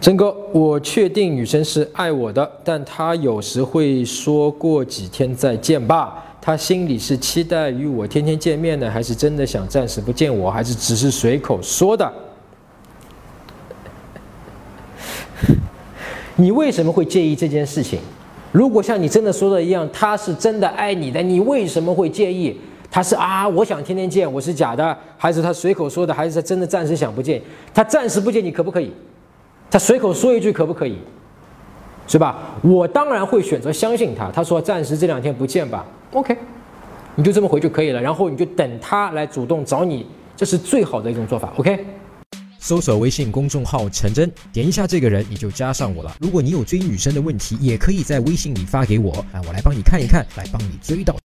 真哥，我确定女生是爱我的，但她有时会说过几天再见吧。她心里是期待与我天天见面呢，还是真的想暂时不见我，还是只是随口说的？你为什么会介意这件事情？如果像你真的说的一样，她是真的爱你的，你为什么会介意？她是啊，我想天天见，我是假的，还是她随口说的，还是她真的暂时想不见？她暂时不见你可不可以？他随口说一句可不可以？是吧？我当然会选择相信他。他说暂时这两天不见吧，OK，你就这么回就可以了。然后你就等他来主动找你，这是最好的一种做法。OK。搜索微信公众号陈真，点一下这个人你就加上我了。如果你有追女生的问题，也可以在微信里发给我，啊，我来帮你看一看，来帮你追到。